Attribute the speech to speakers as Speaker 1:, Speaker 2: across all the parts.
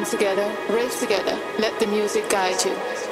Speaker 1: come together, rave together, let the music guide you.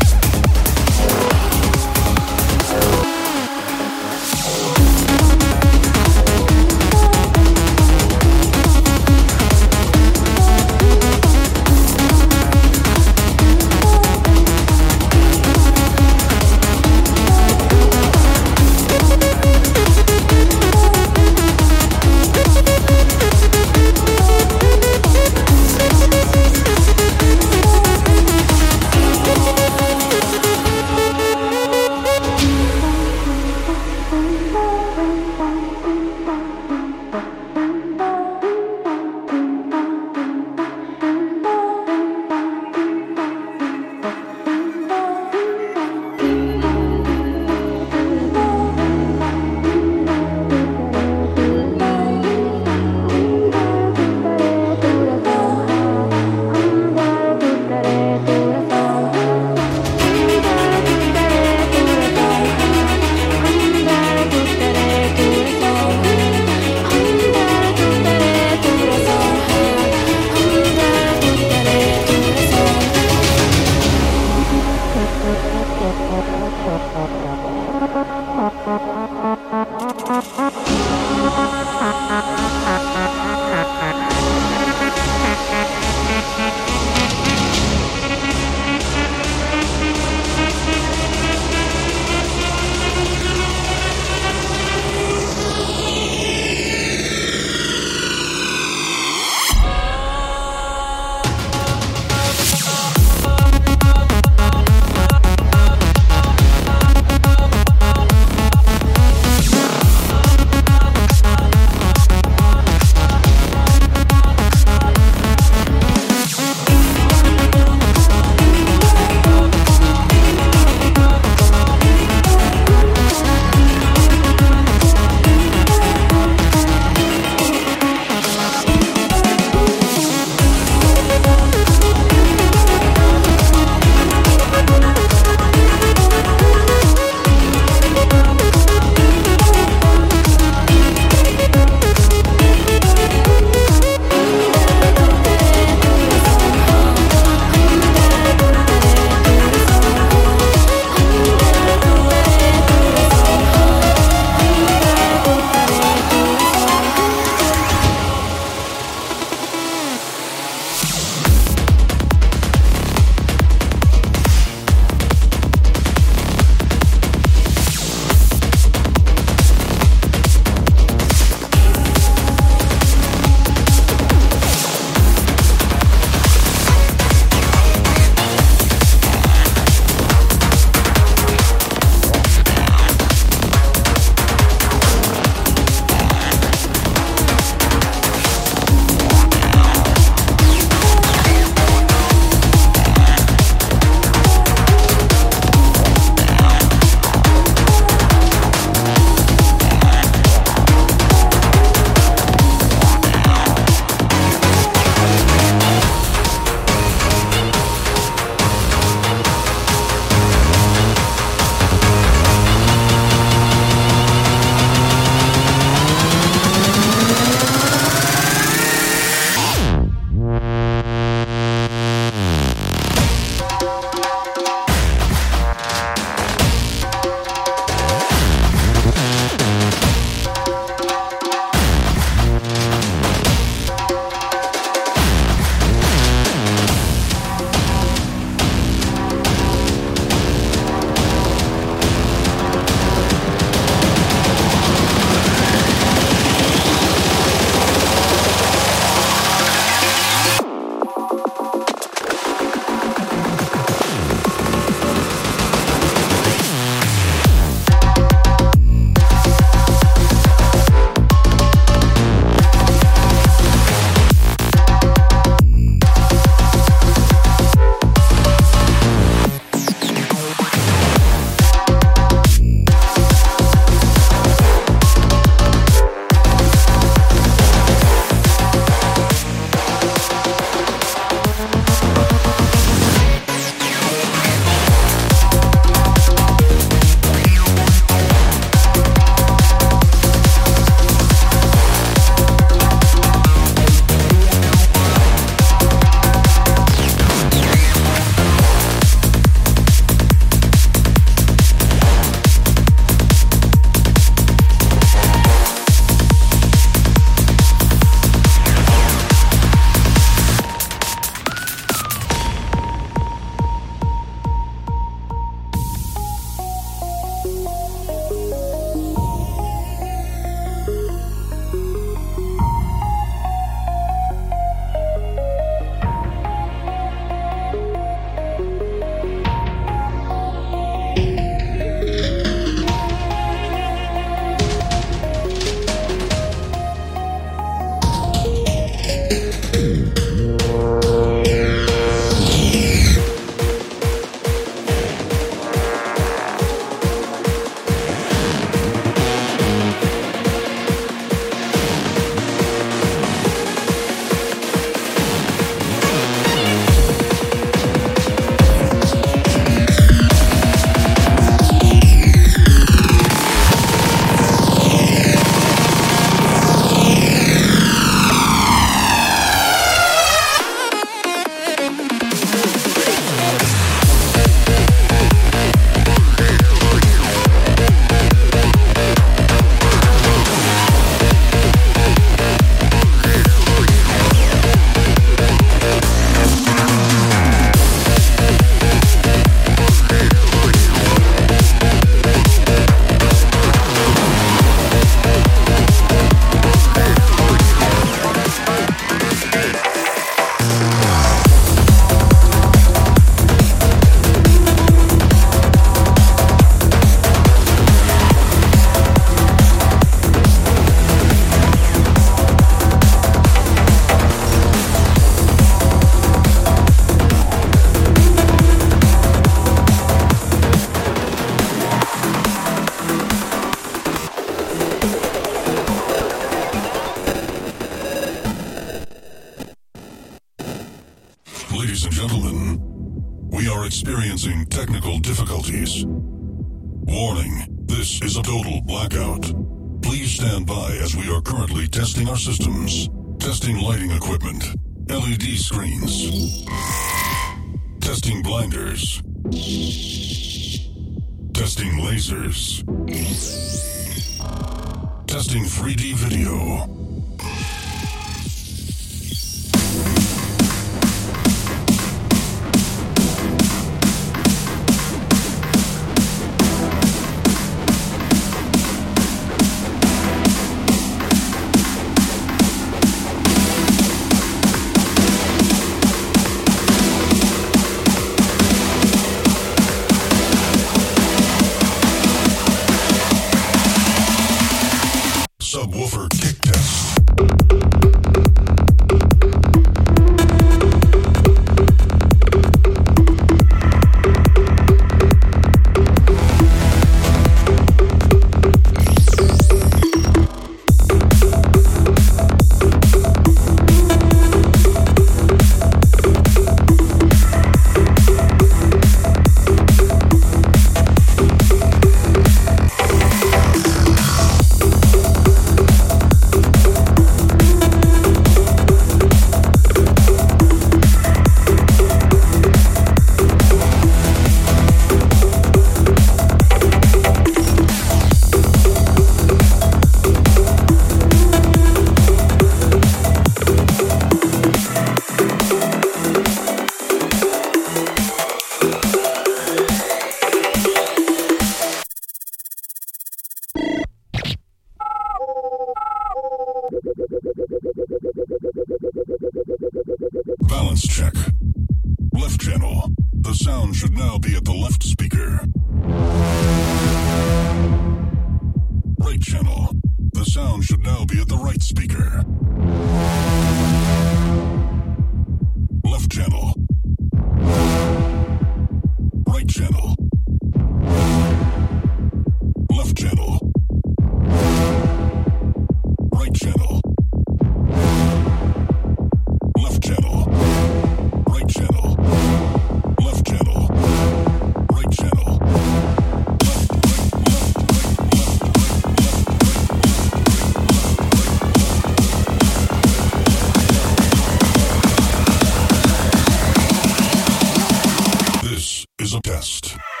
Speaker 1: Is a test.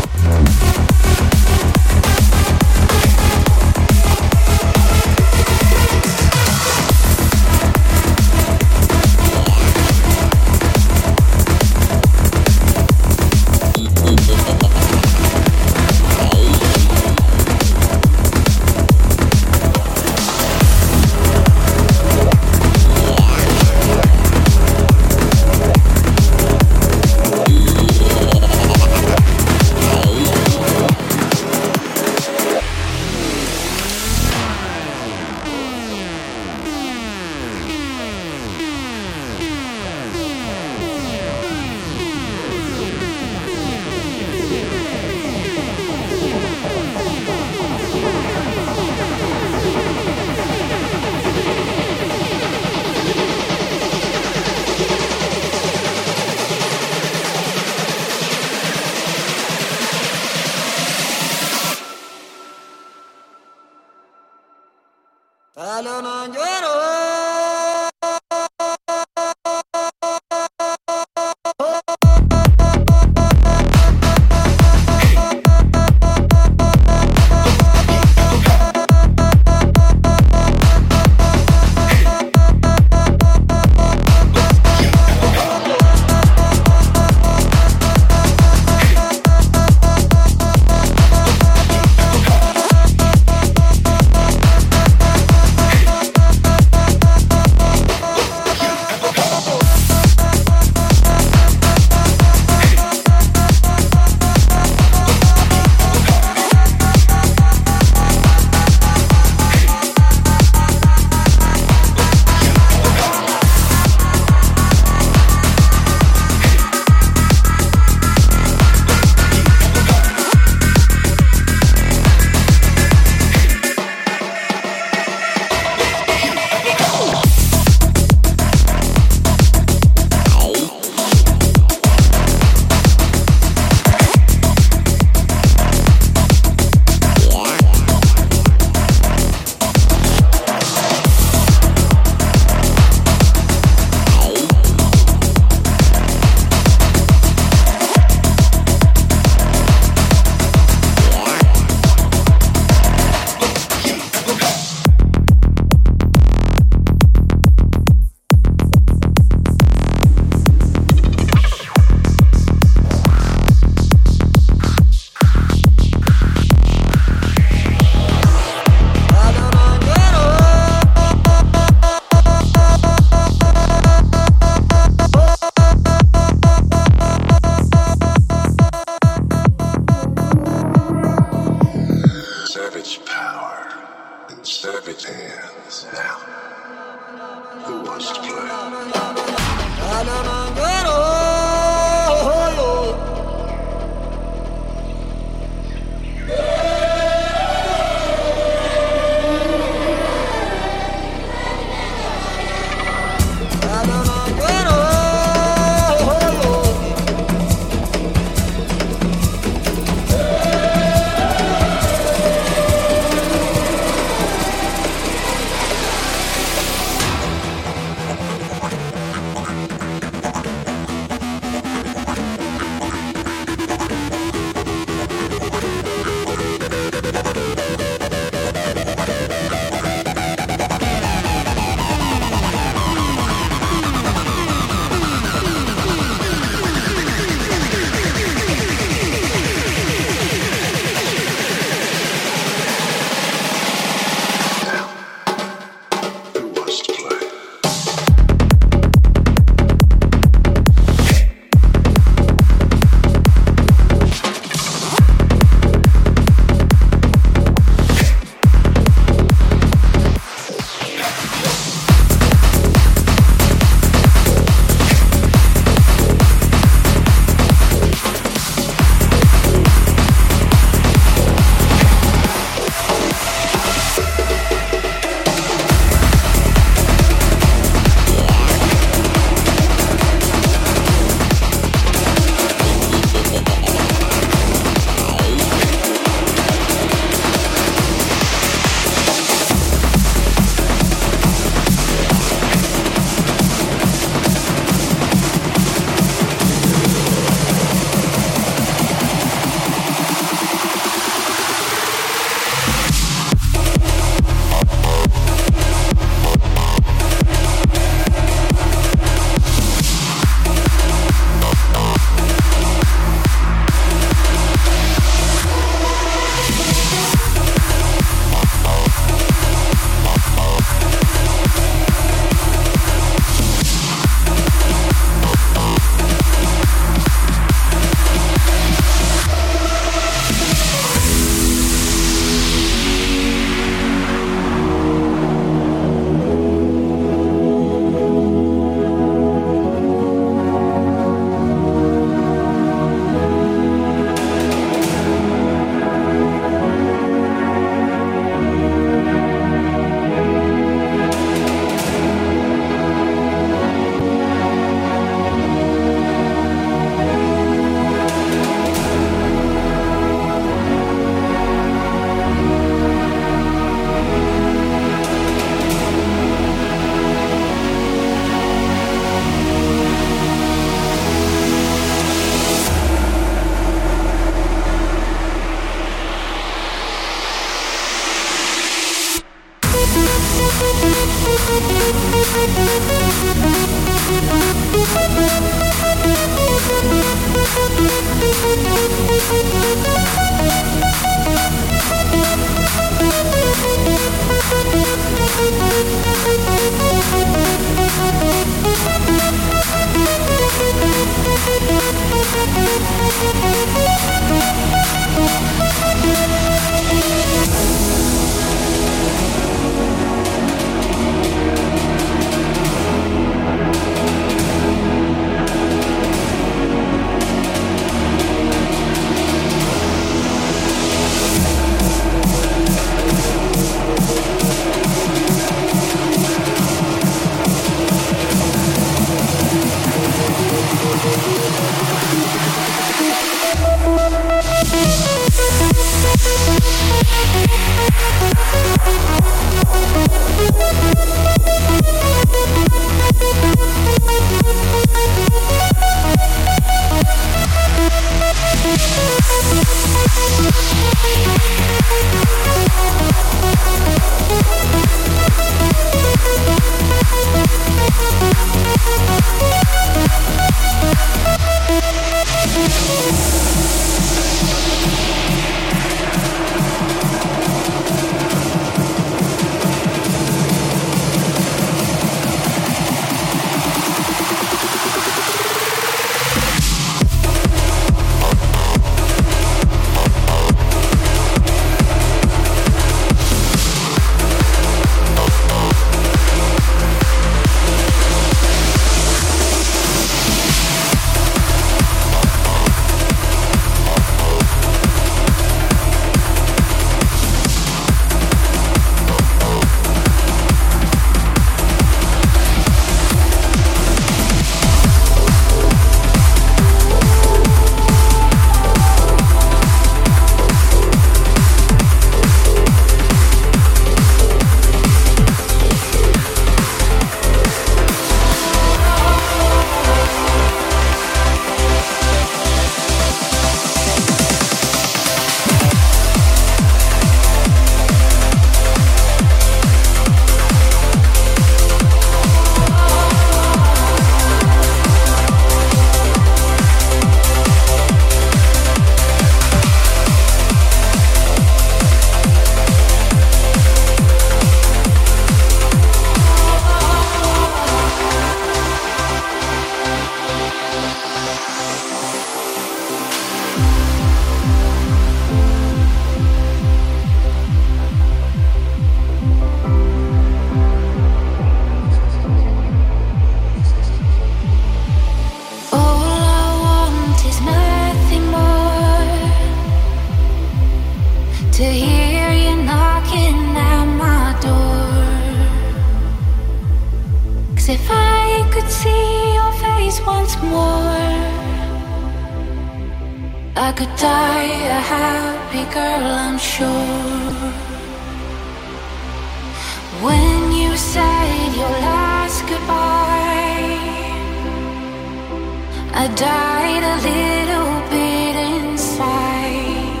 Speaker 2: died a little bit inside,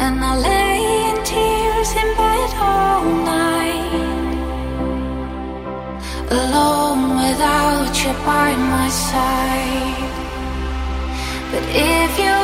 Speaker 2: and I lay in tears in bed all night, alone without you by my side. But if
Speaker 3: you